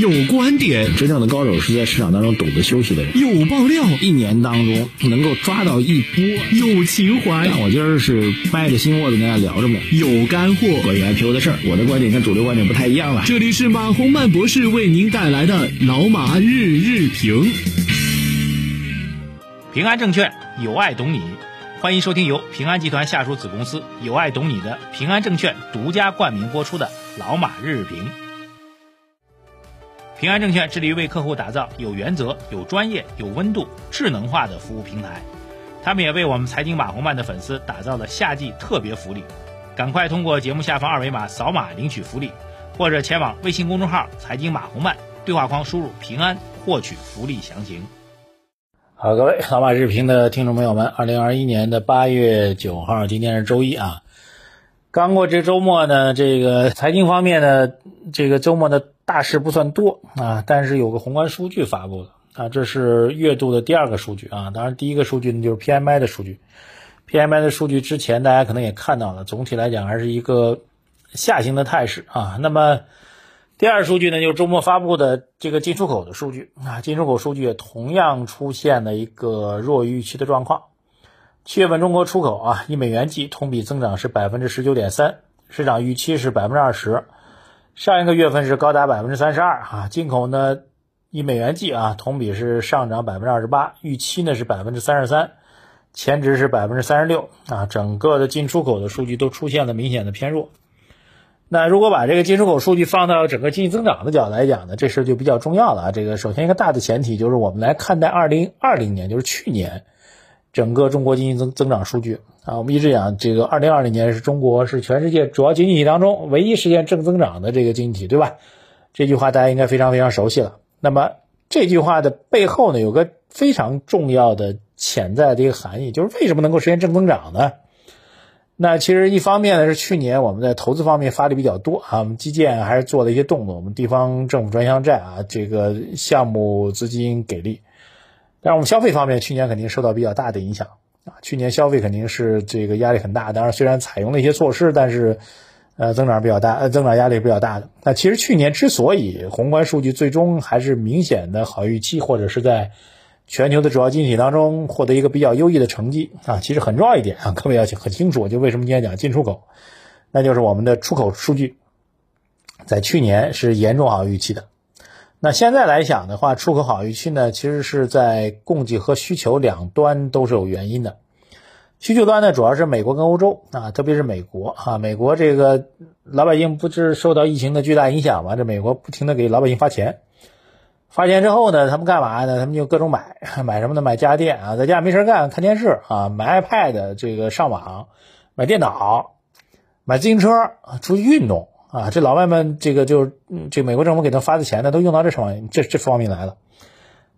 有观点，真正的高手是在市场当中懂得休息的人。有爆料，一年当中能够抓到一波。有情怀，但我今儿是掰着心窝子跟大家聊着呢。有干货，关于 IPO 的事儿，我的观点跟主流观点不太一样了。这里是马洪曼博士为您带来的老马日日评。平安证券有爱懂你，欢迎收听由平安集团下属子公司有爱懂你的平安证券独家冠名播出的老马日日评。平安证券致力于为客户打造有原则、有专业、有温度、智能化的服务平台。他们也为我们财经马红漫的粉丝打造了夏季特别福利，赶快通过节目下方二维码扫码领取福利，或者前往微信公众号“财经马红漫”对话框输入“平安”获取福利详情。好，各位老马日评的听众朋友们，二零二一年的八月九号，今天是周一啊。刚过这周末呢，这个财经方面呢，这个周末的。大事不算多啊，但是有个宏观数据发布了啊，这是月度的第二个数据啊。当然，第一个数据呢就是 PMI 的数据，PMI 的数据之前大家可能也看到了，总体来讲还是一个下行的态势啊。那么第二数据呢，就是周末发布的这个进出口的数据啊，进出口数据也同样出现了一个弱于预期的状况。七月份中国出口啊，一美元计同比增长是百分之十九点三，市场预期是百分之二十。上一个月份是高达百分之三十二啊，进口呢以美元计啊，同比是上涨百分之二十八，预期呢是百分之三十三，前值是百分之三十六啊，整个的进出口的数据都出现了明显的偏弱。那如果把这个进出口数据放到整个经济增长的角度来讲呢，这事就比较重要了啊。这个首先一个大的前提就是我们来看待二零二零年，就是去年。整个中国经济增增长数据啊，我们一直讲这个二零二零年是中国是全世界主要经济体当中唯一实现正增长的这个经济体，对吧？这句话大家应该非常非常熟悉了。那么这句话的背后呢，有个非常重要的潜在的一个含义，就是为什么能够实现正增长呢？那其实一方面呢是去年我们在投资方面发力比较多啊，我们基建还是做了一些动作，我们地方政府专项债啊，这个项目资金给力。但是我们消费方面，去年肯定受到比较大的影响啊。去年消费肯定是这个压力很大。当然，虽然采用了一些措施，但是，呃，增长比较大，呃，增长压力比较大的。那其实去年之所以宏观数据最终还是明显的好预期，或者是在全球的主要经济体当中获得一个比较优异的成绩啊，其实很重要一点啊，各位要很清楚，就为什么今天讲进出口，那就是我们的出口数据在去年是严重好预期的。那现在来讲的话，出口好预期呢，其实是在供给和需求两端都是有原因的。需求端呢，主要是美国跟欧洲啊，特别是美国啊，美国这个老百姓不是受到疫情的巨大影响嘛？这美国不停的给老百姓发钱，发钱之后呢，他们干嘛呢？他们就各种买，买什么呢？买家电啊，在家没事干看电视啊，买 iPad 这个上网，买电脑，买自行车出去运动。啊，这老外们这个就这美国政府给他发的钱呢，都用到这方面这这方面来了。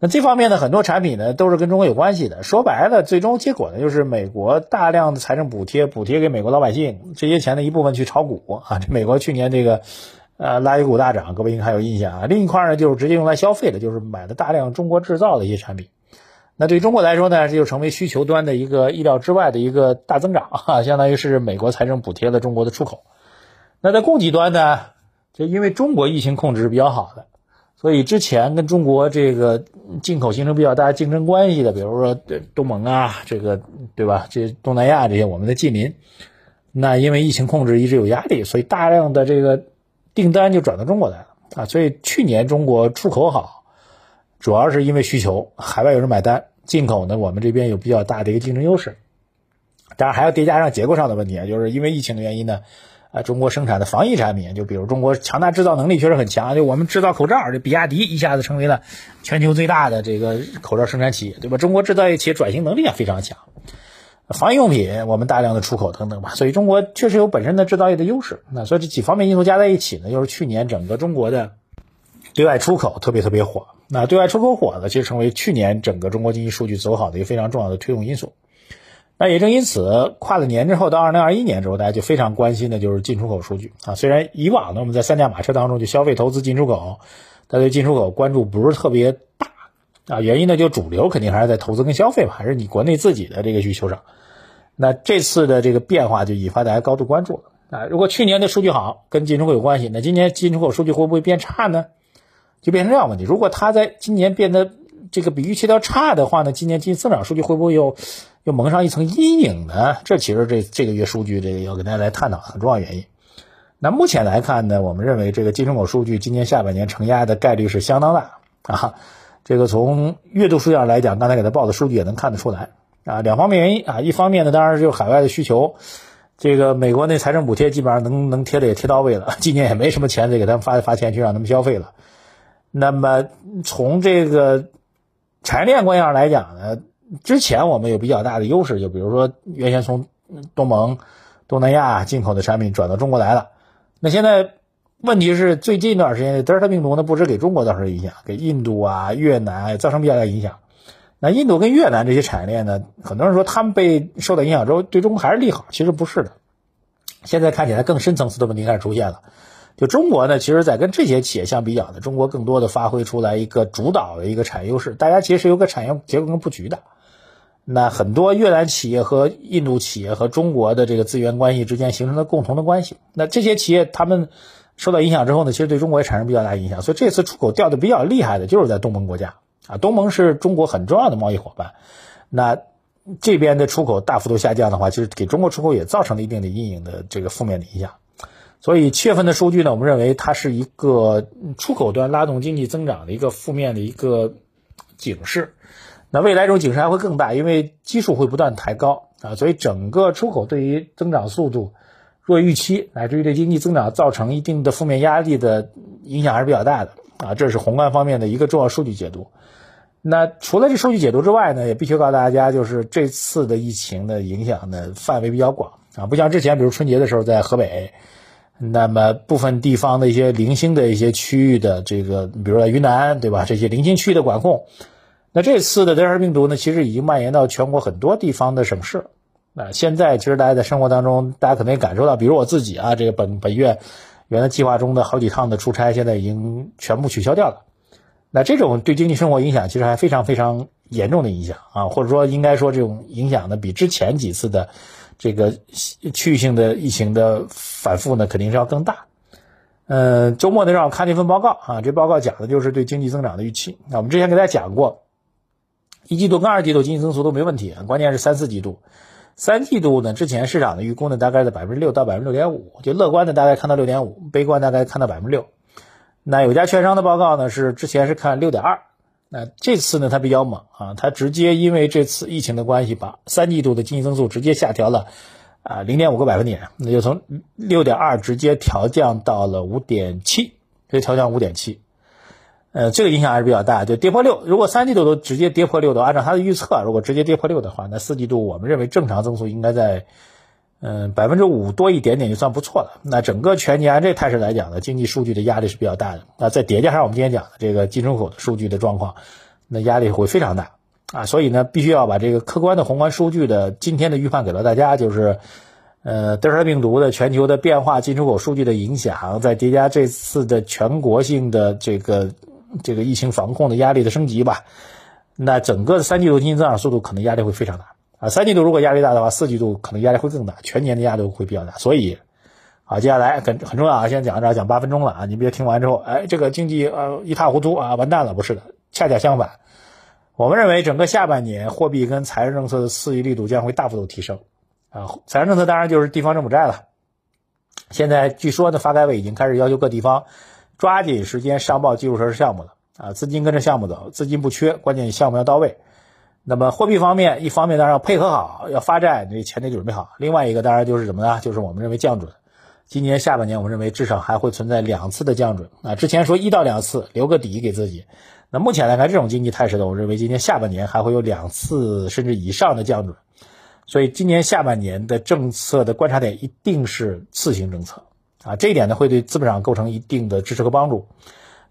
那这方面呢，很多产品呢都是跟中国有关系的。说白了，最终结果呢就是美国大量的财政补贴，补贴给美国老百姓，这些钱的一部分去炒股啊。这美国去年这个呃垃圾股大涨，各位应该还有印象啊。另一块呢就是直接用来消费的，就是买了大量中国制造的一些产品。那对中国来说呢，这就成为需求端的一个意料之外的一个大增长啊，相当于是美国财政补贴了中国的出口。那在供给端呢，就因为中国疫情控制是比较好的，所以之前跟中国这个进口形成比较大竞争关系的，比如说东盟啊，这个对吧？这东南亚这些我们的近邻，那因为疫情控制一直有压力，所以大量的这个订单就转到中国来了啊。所以去年中国出口好，主要是因为需求，海外有人买单；进口呢，我们这边有比较大的一个竞争优势。当然还要叠加上结构上的问题啊，就是因为疫情的原因呢。啊，中国生产的防疫产品，就比如中国强大制造能力确实很强，就我们制造口罩，这比亚迪一下子成为了全球最大的这个口罩生产企业，对吧？中国制造业企业转型能力也非常强，防疫用品我们大量的出口等等吧，所以中国确实有本身的制造业的优势。那所以这几方面因素加在一起呢，又是去年整个中国的对外出口特别特别火。那对外出口火呢，其实成为去年整个中国经济数据走好的一个非常重要的推动因素。那也正因此，跨了年之后到二零二一年之后，大家就非常关心的就是进出口数据啊。虽然以往呢，我们在三驾马车当中，就消费、投资、进出口，大家对进出口关注不是特别大啊。原因呢，就主流肯定还是在投资跟消费嘛，还是你国内自己的这个需求上。那这次的这个变化就引发大家高度关注了啊。如果去年的数据好，跟进出口有关系，那今年进出口数据会不会变差呢？就变成这样问题。如果它在今年变得这个比预期要差的话呢，今年经济增长数据会不会又又蒙上一层阴影呢？这其实这这个月数据这个要跟大家来探讨很重要原因。那目前来看呢，我们认为这个进出口数据今年下半年承压的概率是相当大啊。这个从月度数据上来讲，刚才给他报的数据也能看得出来啊。两方面原因啊，一方面呢，当然就是海外的需求。这个美国那财政补贴基本上能能贴的也贴到位了，今年也没什么钱再给他们发发钱去让他们消费了。那么从这个产业链关系上来讲呢，之前我们有比较大的优势，就比如说原先从东盟、东南亚进口的产品转到中国来了。那现在问题是最近一段时间的德尔塔病毒呢，不止给中国造成影响，给印度啊、越南造成比较大影响。那印度跟越南这些产业链呢，很多人说他们被受到影响之后，对中国还是利好，其实不是的。现在看起来更深层次的问题开始出现了。就中国呢，其实在跟这些企业相比较呢，中国更多的发挥出来一个主导的一个产业优势。大家其实有个产业结构跟布局的。那很多越南企业和印度企业和中国的这个资源关系之间形成了共同的关系。那这些企业他们受到影响之后呢，其实对中国也产生比较大影响。所以这次出口掉的比较厉害的就是在东盟国家。啊，东盟是中国很重要的贸易伙伴，那这边的出口大幅度下降的话，其实给中国出口也造成了一定的阴影的这个负面的影响。所以七月份的数据呢，我们认为它是一个出口端拉动经济增长的一个负面的一个警示。那未来这种警示还会更大，因为基数会不断抬高啊，所以整个出口对于增长速度若预期，乃至于对经济增长造成一定的负面压力的影响还是比较大的啊。这是宏观方面的一个重要数据解读。那除了这数据解读之外呢，也必须告诉大家，就是这次的疫情的影响呢范围比较广啊，不像之前，比如春节的时候在河北，那么部分地方的一些零星的一些区域的这个，比如说云南，对吧？这些零星区域的管控，那这次的德尔塔病毒呢，其实已经蔓延到全国很多地方的省市。那现在其实大家在生活当中，大家可能也感受到，比如我自己啊，这个本本月原来计划中的好几趟的出差，现在已经全部取消掉了。那这种对经济生活影响其实还非常非常严重的影响啊，或者说应该说这种影响呢，比之前几次的这个区域性的疫情的反复呢，肯定是要更大。嗯，周末呢让我看了一份报告啊，这报告讲的就是对经济增长的预期。那我们之前给大家讲过，一季度跟二季度经济增速都没问题，关键是三四季度。三季度呢，之前市场的预估呢大概在百分之六到百分之六点五，就乐观的大概看到六点五，悲观大概看到百分之六。那有家券商的报告呢，是之前是看六点二，那这次呢它比较猛啊，它直接因为这次疫情的关系，把三季度的经济增速直接下调了啊零点五个百分点，那就从六点二直接调降到了五点七，直接调降五点七，呃，这个影响还是比较大，就跌破六。如果三季度都直接跌破六的，按照它的预测，如果直接跌破六的话，那四季度我们认为正常增速应该在。嗯，百分之五多一点点就算不错了。那整个全年按这态势来讲呢，经济数据的压力是比较大的。那再叠加上我们今天讲的这个进出口的数据的状况，那压力会非常大啊。所以呢，必须要把这个客观的宏观数据的今天的预判给到大家，就是呃，德尔塔病毒的全球的变化、进出口数据的影响，再叠加这次的全国性的这个这个疫情防控的压力的升级吧。那整个三季度经济增长速度可能压力会非常大。啊，三季度如果压力大的话，四季度可能压力会更大，全年的压力会比较大。所以，啊，接下来很很重要啊，先讲到这，讲八分钟了啊，你别听完之后，哎，这个经济呃一塌糊涂啊，完蛋了，不是的，恰恰相反，我们认为整个下半年货币跟财政政策的刺激力度将会大幅度提升。啊，财政政策当然就是地方政府债了。现在据说呢，发改委已经开始要求各地方抓紧时间上报基础设施项目了。啊，资金跟着项目走，资金不缺，关键项目要到位。那么货币方面，一方面当然要配合好，要发债，这钱得准备好。另外一个当然就是什么呢？就是我们认为降准。今年下半年，我们认为至少还会存在两次的降准啊。之前说一到两次，留个底给自己。那目前来看，这种经济态势呢，我认为今年下半年还会有两次甚至以上的降准。所以今年下半年的政策的观察点一定是次性政策啊，这一点呢会对资本市场构成一定的支持和帮助。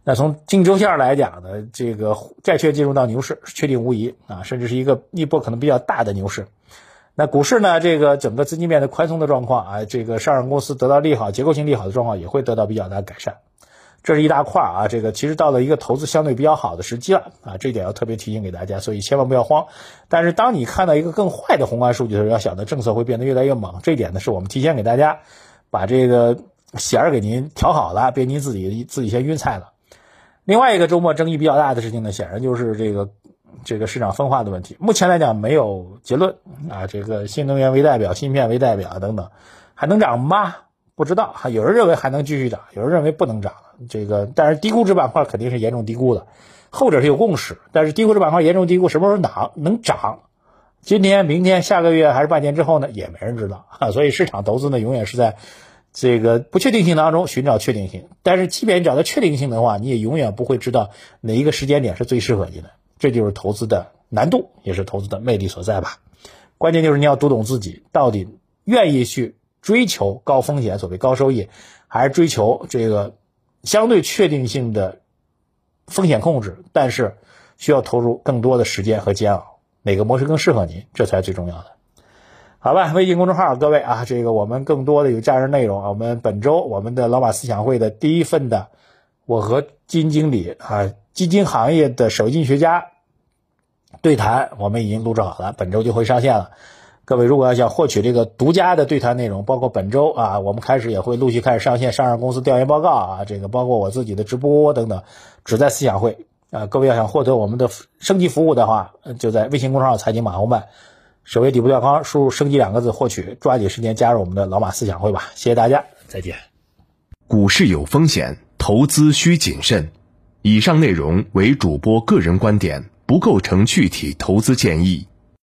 那从经济周期上来讲呢，这个债券进入到牛市确定无疑啊，甚至是一个一波可能比较大的牛市。那股市呢，这个整个资金面的宽松的状况啊，这个上市公司得到利好、结构性利好的状况也会得到比较大的改善。这是一大块啊，这个其实到了一个投资相对比较好的时机了啊，这一点要特别提醒给大家，所以千万不要慌。但是当你看到一个更坏的宏观数据的时候，要想的政策会变得越来越猛，这一点呢是我们提前给大家把这个弦儿给您调好了，别您自己自己先晕菜了。另外一个周末争议比较大的事情呢，显然就是这个这个市场分化的问题。目前来讲没有结论啊，这个新能源为代表、芯片为代表等等，还能涨吗？不知道。还有人认为还能继续涨，有人认为不能涨。这个但是低估值板块肯定是严重低估的，后者是有共识。但是低估值板块严重低估，什么时候涨能涨？今天、明天、下个月还是半年之后呢？也没人知道啊。所以市场投资呢，永远是在。这个不确定性当中寻找确定性，但是即便你找到确定性的话，你也永远不会知道哪一个时间点是最适合你的。这就是投资的难度，也是投资的魅力所在吧。关键就是你要读懂自己到底愿意去追求高风险，所谓高收益，还是追求这个相对确定性的风险控制，但是需要投入更多的时间和煎熬，哪个模式更适合你，这才是最重要的。好吧，微信公众号各位啊，这个我们更多的有价值内容啊。我们本周我们的老马思想会的第一份的，我和基金经理啊，基金行业的首席学家对谈，我们已经录制好了，本周就会上线了。各位如果要想获取这个独家的对谈内容，包括本周啊，我们开始也会陆续开始上线上市公司调研报告啊，这个包括我自己的直播等等，只在思想会啊。各位要想获得我们的升级服务的话，就在微信公众号财经马红漫。首页底部钓康，输入“升级”两个字获取，抓紧时间加入我们的老马思想会吧！谢谢大家，再见。股市有风险，投资需谨慎。以上内容为主播个人观点，不构成具体投资建议。